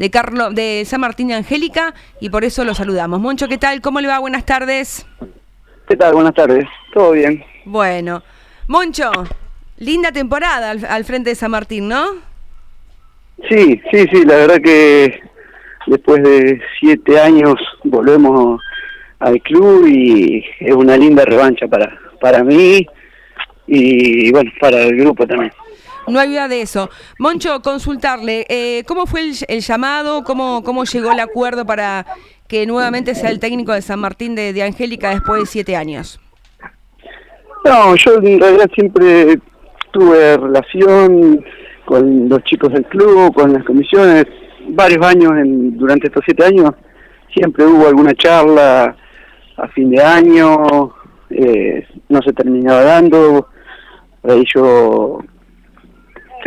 de Carlos de San Martín de Angélica y por eso lo saludamos. Moncho, ¿qué tal? ¿Cómo le va? Buenas tardes. ¿Qué tal? Buenas tardes. ¿Todo bien? Bueno, Moncho, linda temporada al, frente de San Martín, ¿no? Sí, sí, sí, la verdad que después de siete años volvemos al club y es una linda revancha para, para mí y bueno, para el grupo también. No hay duda de eso. Moncho, consultarle, eh, ¿cómo fue el, llamado? ¿Cómo, ¿Cómo llegó el acuerdo para que nuevamente sea el técnico de San Martín de, de Angélica después de siete años? No, yo en realidad siempre tuve relación con los chicos del club, con las comisiones, varios años en, durante estos siete años, siempre hubo alguna charla a fin de año, eh, no se terminaba dando, ahí yo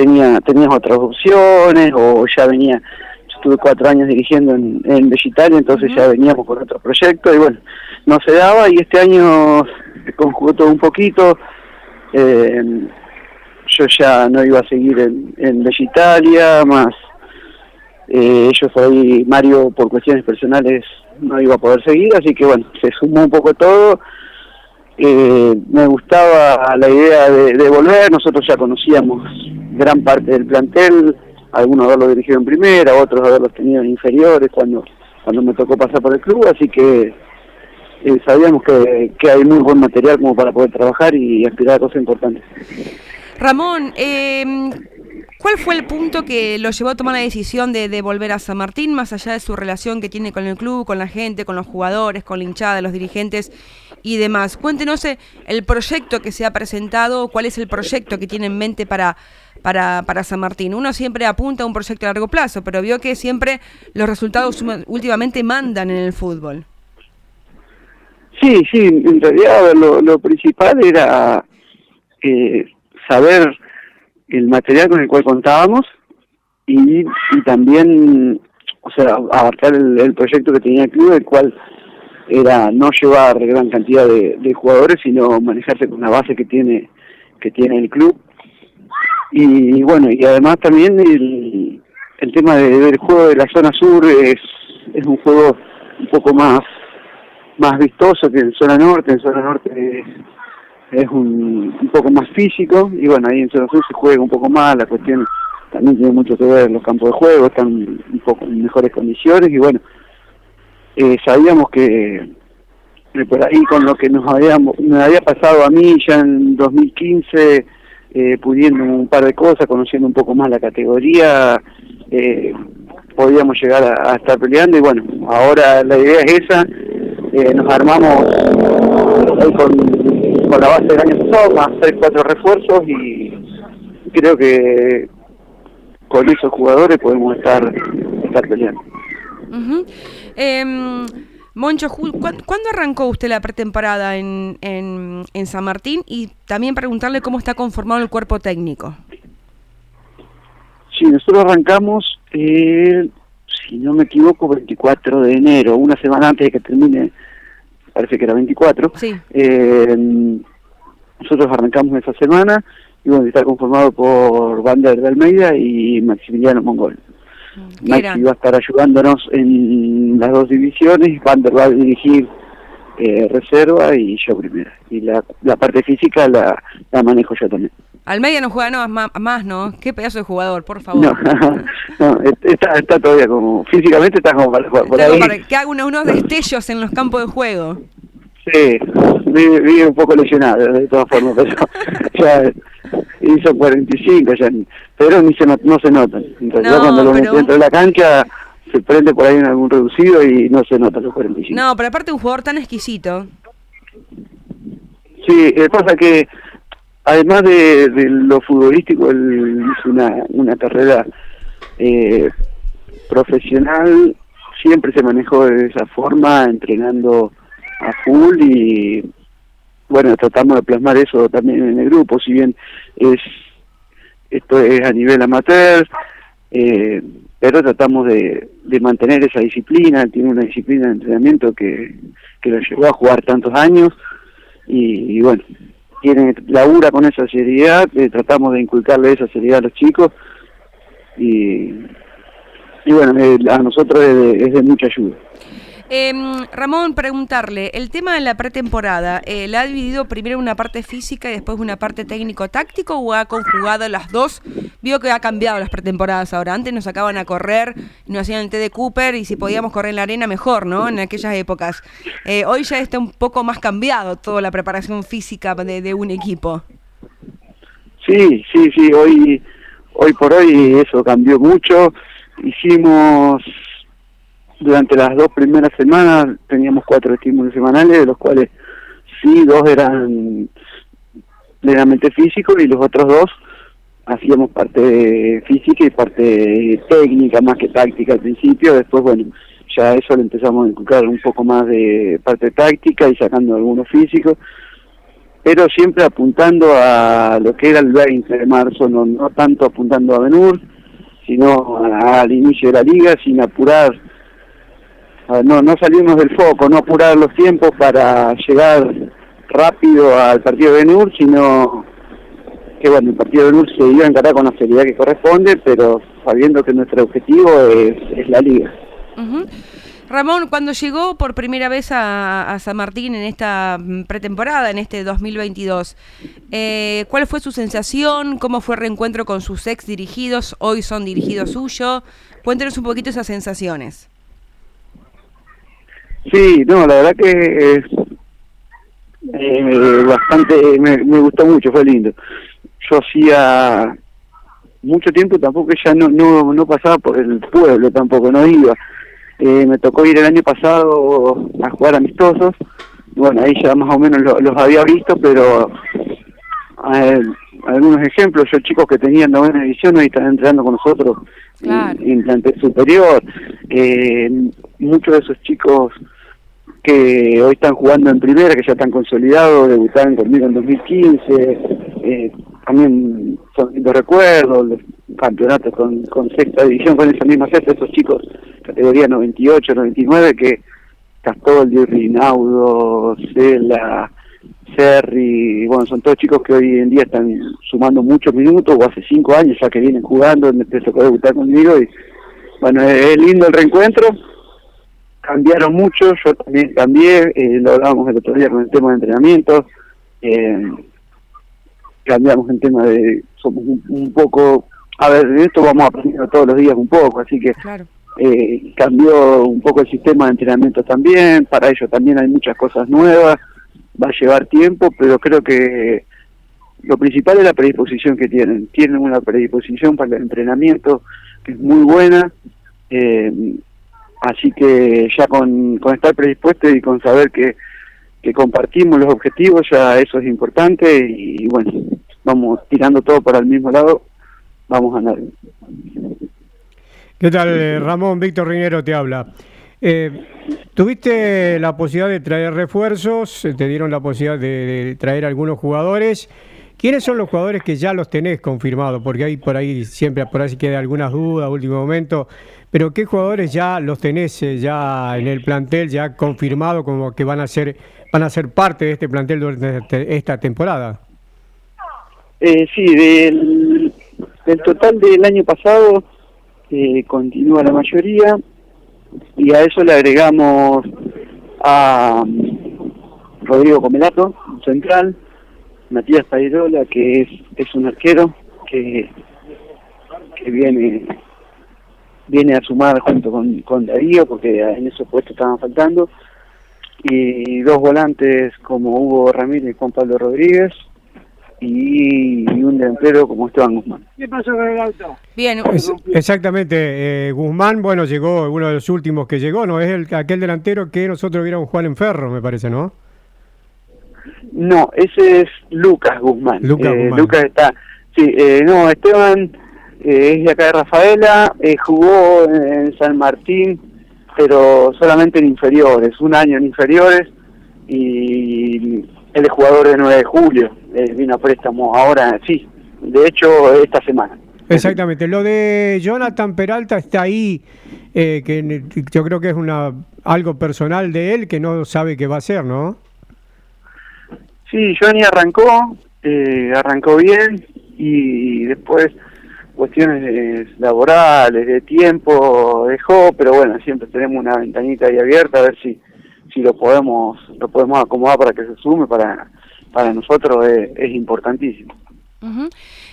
tenía tenías otras opciones o ya venía yo estuve cuatro años dirigiendo en, en entonces ya veníamos con otro proyecto y bueno no se daba y este año se conjugó todo un poquito eh, yo ya no iba a seguir en, en Vegetalia más eh, ellos ahí Mario por cuestiones personales no iba a poder seguir así que bueno se sumó un poco todo eh, me gustaba la idea de, volver, nosotros ya conocíamos gran parte del plantel, algunos haberlo dirigido en primera, otros haberlos tenido en inferiores cuando, cuando me tocó pasar por el club, así que eh, sabíamos que, que hay muy buen material como para poder trabajar y aspirar a cosas importantes. Ramón, eh, ¿Cuál fue el punto que lo llevó a tomar la decisión de, volver a San Martín, más allá de su relación que tiene con el club, con la gente, con los jugadores, con la hinchada, los dirigentes y demás? Cuéntenos eh, el proyecto que se ha presentado, cuál es el proyecto que tiene en mente para, para, para San Martín. Uno siempre apunta a un proyecto a largo plazo, pero vio que siempre los resultados últimamente mandan en el fútbol. Sí, sí, en realidad lo, principal era eh, saber el material con el cual contábamos y, y también, o sea, abarcar el, proyecto que tenía el club, el cual era no llevar gran cantidad de, jugadores, sino manejarse con la base que tiene que tiene el club. Y, bueno, y además también el, el tema de, del juego de la zona sur es, es un juego un poco más más vistoso que en zona norte, en zona norte es un, un poco más físico y bueno, ahí en Zona Sur se juega un poco más, la cuestión también tiene mucho que ver los campos de juego, están un poco en mejores condiciones y bueno, eh, sabíamos que por ahí con lo que nos habíamos, me había pasado a mí ya en 2015, eh, pudiendo un par de cosas, conociendo un poco más la categoría, eh, podíamos llegar a, estar peleando y bueno, ahora la idea es esa, eh, nos armamos con con la base del año pasado, más 3, 4 refuerzos y creo que con esos jugadores podemos estar, estar peleando. Em, Moncho, ¿cuándo arrancó usted la pretemporada en, en, en, San Martín? Y también preguntarle cómo está conformado el cuerpo técnico. Sí, nosotros arrancamos, eh, si no me equivoco, 24 de enero, una semana antes de que termine parece que era 24. Sí. Eh, nosotros arrancamos esa semana y bueno, está conformado por Vander de Almeida y Maximiliano Mongol. Mm, Maxi va a estar ayudándonos en las dos divisiones, Vander va a dirigir eh, reserva y yo primera. Y la, la parte física la, la manejo yo también. Almeida no juega no, más, ¿no? Qué pedazo de jugador, por favor. No, no está, está, todavía como, físicamente está como para jugar por ahí. Para que haga unos, destellos en los campos de juego. Sí, vive, un poco lesionado de todas formas, pero ya hizo 45, ya, pero ni se no, se nota. En realidad cuando lo mete dentro de la cancha se prende por ahí en algún reducido y no se nota los 45. No, pero aparte un jugador tan exquisito. Sí, pasa que además de, lo futbolístico, él hizo una, una carrera eh, profesional, siempre se manejó de esa forma, entrenando a full y bueno, tratamos de plasmar eso también en el grupo, si bien es esto es a nivel amateur, eh, pero tratamos de, de mantener esa disciplina, tiene una disciplina de entrenamiento que, que lo llevó a jugar tantos años y bueno, tiene labura con esa seriedad, eh, tratamos de inculcarle esa seriedad a los chicos y, y bueno, a nosotros es de mucha ayuda. Eh, Ramón, preguntarle, el tema de la pretemporada, eh, ¿la ha dividido primero una parte física y después una parte técnico-táctico o ha conjugado las dos? Vio que ha cambiado las pretemporadas ahora. Antes nos sacaban a correr, nos hacían el té de Cooper y si podíamos correr en la arena mejor, ¿no? En aquellas épocas. Eh, hoy ya está un poco más cambiado toda la preparación física de, de un equipo. Sí, sí, sí, hoy, hoy por hoy eso cambió mucho. Hicimos durante las dos primeras semanas teníamos cuatro estímulos semanales, de los cuales sí, dos eran meramente físicos y los otros dos hacíamos parte física y parte técnica más que táctica al principio, después bueno, ya eso le empezamos a inculcar un poco más de parte táctica y sacando algunos físicos, pero siempre apuntando a lo que era el 20 de marzo, no, no tanto apuntando a Benur, sino al inicio de la liga, sin apurar no, no salimos del foco, no apurar los tiempos para llegar rápido al partido de NUR, sino que bueno, el partido de NUR se iba a encarar con la seriedad que corresponde, pero sabiendo que nuestro objetivo es, la liga. Ramón, cuando llegó por primera vez a, San Martín en esta mm, pretemporada, en este 2022, eh, ¿cuál fue su sensación? ¿Cómo fue el reencuentro con sus ex dirigidos? Hoy son dirigidos suyos. Cuéntenos un poquito esas sensaciones. Sí, no, la verdad que es eh, bastante, me, gustó mucho, fue lindo. Yo hacía mucho tiempo tampoco ya no, no, no pasaba por el pueblo, tampoco, no iba. Eh, me tocó ir el año pasado a jugar amistosos, bueno, ahí ya más o menos los había visto, pero algunos ejemplos, yo chicos que tenían novena edición hoy están entrenando con nosotros en, plantel superior, eh, muchos de esos chicos que hoy están jugando en primera, que ya están consolidados, debutaron conmigo en 2015, eh, también son los recuerdos, campeonatos con, con sexta división, con esa misma sexta, esos chicos, categoría 98, 99, que Castoldi, Rinaudo, Cela, Serri, bueno, son todos chicos que hoy en día están sumando muchos minutos, o hace cinco años ya que vienen jugando, me tocó debutar conmigo, y bueno, es lindo el reencuentro, cambiaron mucho, yo también cambié, eh, lo hablábamos el otro día con el tema de entrenamiento, eh, cambiamos el tema de, somos un, poco, a ver, de esto vamos aprendiendo todos los días un poco, así que eh, cambió un poco el sistema de entrenamiento también, para ello también hay muchas cosas nuevas, va a llevar tiempo, pero creo que lo principal es la predisposición que tienen, tienen una predisposición para el entrenamiento que es muy buena, eh, Así que ya con, estar predispuesto y con saber que, compartimos los objetivos, ya eso es importante y, bueno, vamos tirando todo para el mismo lado, vamos a andar. ¿Qué tal, eh, Ramón? Víctor Rinero te habla. Eh, tuviste la posibilidad de traer refuerzos, te dieron la posibilidad de, traer algunos jugadores. ¿Quiénes son los jugadores que ya los tenés confirmados? Porque hay por ahí siempre por ahí queda algunas dudas último momento. Pero ¿qué jugadores ya los tenés eh, ya en el plantel, ya confirmado como que van a ser van a ser parte de este plantel durante este, esta temporada? Eh, sí, del, total del año pasado eh, continúa la mayoría y a eso le agregamos a um, Rodrigo Comelato, central, Matías Pairola, que es, es un arquero que, que viene viene a sumar junto con, con Darío, porque en esos puestos estaban faltando, y dos volantes como Hugo Ramírez y Juan Pablo Rodríguez, y, un delantero como Esteban Guzmán. ¿Qué pasó con el auto? Bien, exactamente. Eh, Guzmán, bueno, llegó, uno de los últimos que llegó, ¿no? Es el, aquel delantero que nosotros viéramos jugar en Ferro, me parece, ¿no? No, ese es Lucas Guzmán. Lucas, eh, Lucas está... Sí, eh, no, Esteban eh, es de acá de Rafaela, eh, jugó en, San Martín, pero solamente en inferiores, un año en inferiores, y él es jugador de 9 de julio, eh, vino a préstamo ahora, sí, de hecho esta semana. Exactamente, lo de Jonathan Peralta está ahí, que yo creo que es una algo personal de él que no sabe qué va a hacer, ¿no? Sí, Johnny arrancó, arrancó bien y después cuestiones laborales, de tiempo, dejó, pero bueno, siempre tenemos una ventanita ahí abierta a ver si si lo podemos lo podemos acomodar para que se sume para para nosotros es, importantísimo.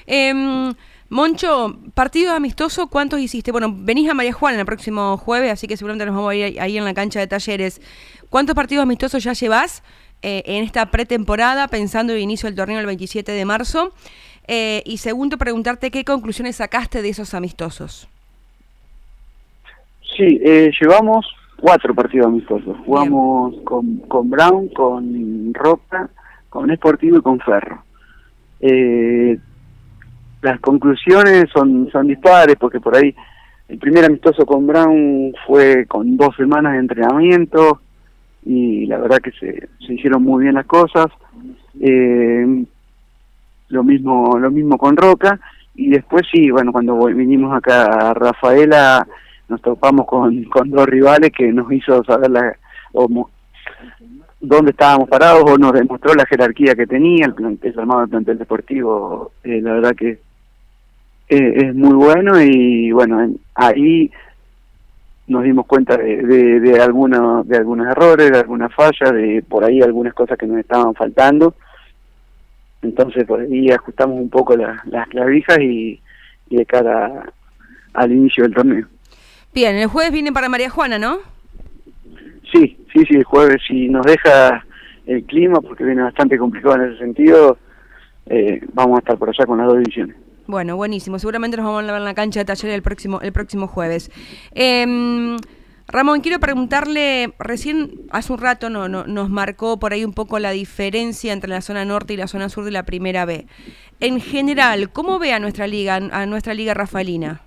Em, Moncho, partido amistoso, ¿cuántos hiciste? Bueno, venís a María Juana el próximo jueves, así que seguramente nos vamos a ir ahí en la cancha de talleres. ¿Cuántos partidos amistosos ya llevas eh, en esta pretemporada, pensando en el inicio del torneo el 27 de marzo? Eh, y segundo, preguntarte qué conclusiones sacaste de esos amistosos. Sí, eh, llevamos cuatro partidos amistosos. Jugamos con, con Brown, con Roca, con Esportivo y con Ferro. Eh, las conclusiones son, son dispares porque por ahí el primer amistoso con Brown fue con dos semanas de entrenamiento y la verdad que se, hicieron muy bien las cosas. Eh, lo mismo lo mismo con Roca y después sí, bueno, cuando vinimos acá a Rafaela nos topamos con, con dos rivales que nos hizo saber la, dónde estábamos parados o nos demostró la jerarquía que tenía el plantel armado del plantel deportivo eh, la verdad que eh, es muy bueno y bueno ahí nos dimos cuenta de, de, de algunos de algunos errores de algunas fallas de por ahí algunas cosas que nos estaban faltando. Entonces por ahí ajustamos un poco las clavijas y, y de cara al inicio del torneo. Bien el jueves viene para María Juana no Sí, sí, sí, el jueves si nos deja el clima, porque viene bastante complicado en ese sentido, eh, vamos a estar por allá con las dos divisiones. Bueno, buenísimo. Seguramente nos vamos a ver en la cancha de taller el próximo, el próximo jueves. Eh, Ramón, quiero preguntarle, recién hace un rato no, no, nos marcó por ahí un poco la diferencia entre la zona norte y la zona sur de la primera B. En general, ¿cómo ve a nuestra liga, a nuestra liga rafaelina?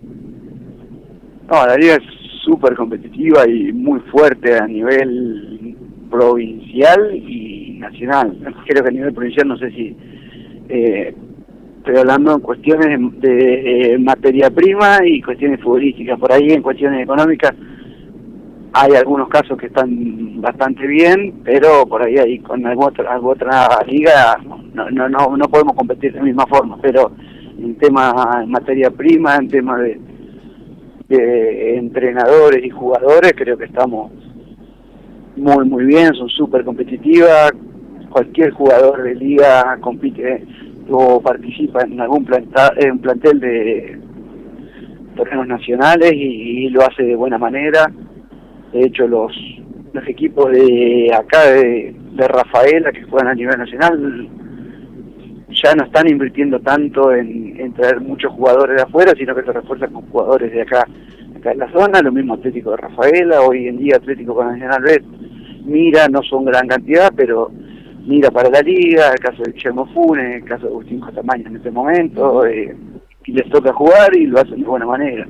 No, la liga es súper competitiva y muy fuerte a nivel provincial y nacional. Creo que a nivel provincial no sé si eh, estoy hablando en cuestiones de, eh, materia prima y cuestiones futbolísticas. Por ahí en cuestiones económicas hay algunos casos que están bastante bien, pero por ahí, hay con alguna otra, otra liga no, no, no, no podemos competir de la misma forma. Pero en tema de materia prima, en tema de de entrenadores y jugadores, creo que estamos muy, muy bien, son súper competitivas. Cualquier jugador de liga compite o participa en algún planta, en plantel de torneos nacionales y, lo hace de buena manera. De hecho, los, los equipos de acá de, de Rafaela que juegan a nivel nacional ya no están invirtiendo tanto en, traer muchos jugadores de afuera, sino que se refuerzan con jugadores de acá, acá en la zona, lo mismo Atlético de Rafaela, hoy en día Atlético con Nacional B, mira, no son gran cantidad, pero mira para la liga, el caso de Guillermo Funes, el caso de Agustín Jotamaña en este momento, eh, y les toca jugar y lo hacen de buena manera.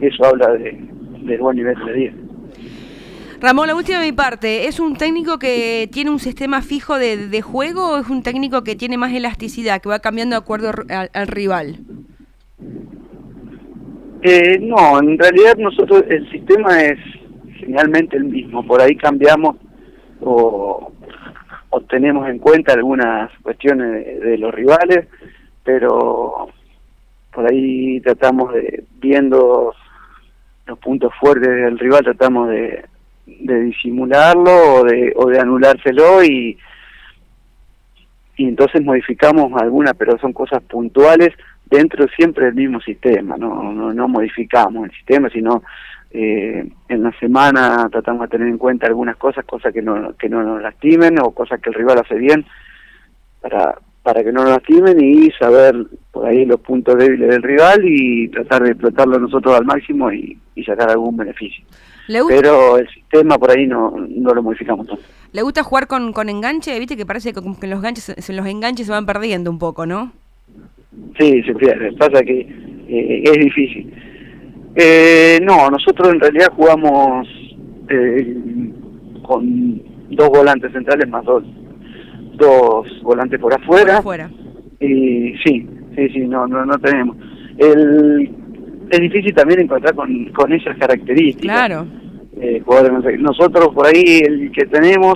Eso habla de, del buen nivel de la liga. Ramón, la última de mi parte, ¿es un técnico que tiene un sistema fijo de, juego o es un técnico que tiene más elasticidad, que va cambiando de acuerdo al, rival? Eh, no, en realidad nosotros el sistema es generalmente el mismo, por ahí cambiamos o, tenemos en cuenta algunas cuestiones de, los rivales, pero por ahí tratamos de, viendo los puntos fuertes del rival, tratamos de, de disimularlo o de, o de anulárselo y, y entonces modificamos algunas, pero son cosas puntuales dentro siempre del mismo sistema, no, no, no modificamos el sistema, sino eh, en la semana tratamos de tener en cuenta algunas cosas, cosas que no, que no nos lastimen o cosas que el rival hace bien para, para que no nos lastimen y saber por ahí los puntos débiles del rival y tratar de explotarlo nosotros al máximo y, y sacar algún beneficio pero el sistema por ahí no, no lo modificamos tanto. ¿Le gusta jugar con, con enganche? Viste que parece que, como que los, enganches, los enganches se van perdiendo un poco, ¿no? Sí, se pierde. Pasa que eh, es difícil. Eh, no, nosotros en realidad jugamos eh, con dos volantes centrales más dos, dos volantes por afuera. Por afuera. Y sí, sí, sí, no, no, no tenemos. El es difícil también encontrar con, con esas características. Claro. Eh, nosotros por ahí el que tenemos,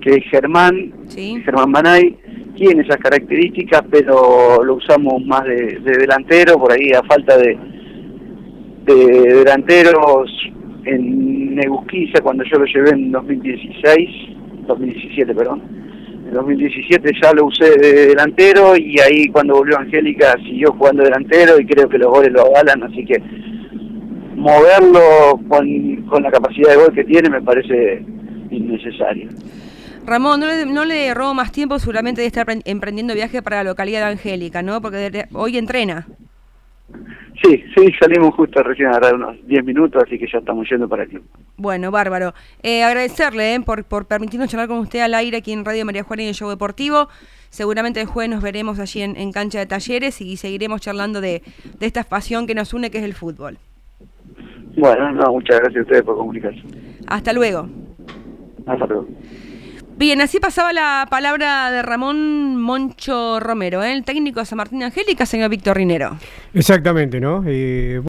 que es Germán, Germán Banay, tiene esas características, pero lo usamos más de, delantero, por ahí a falta de, de delanteros en Negusquiza cuando yo lo llevé en 2016, 2017, perdón. En 2017 ya lo usé de delantero y ahí cuando volvió Angélica siguió jugando delantero y creo que los goles lo avalan, así que moverlo con, con la capacidad de gol que tiene me parece innecesario. Ramón, no le, no le robo más tiempo, seguramente de estar emprendiendo viaje para la localidad de Angélica, ¿no? Porque hoy entrena. Sí, sí, salimos justo recién a dar unos 10 minutos, así que ya estamos yendo para aquí. Bueno, bárbaro. Eh, agradecerle eh, por, por permitirnos charlar con usted al aire aquí en Radio María Juana y el Show Deportivo. Seguramente el jueves nos veremos allí en, en cancha de talleres y seguiremos charlando de, de esta pasión que nos une, que es el fútbol. Bueno, no, muchas gracias a ustedes por comunicarse. Hasta luego. Hasta luego. Bien, así pasaba la palabra de Ramón Moncho Romero, ¿eh? el técnico de San Martín Angélica, señor Víctor Rinero. Exactamente, ¿no? Eh,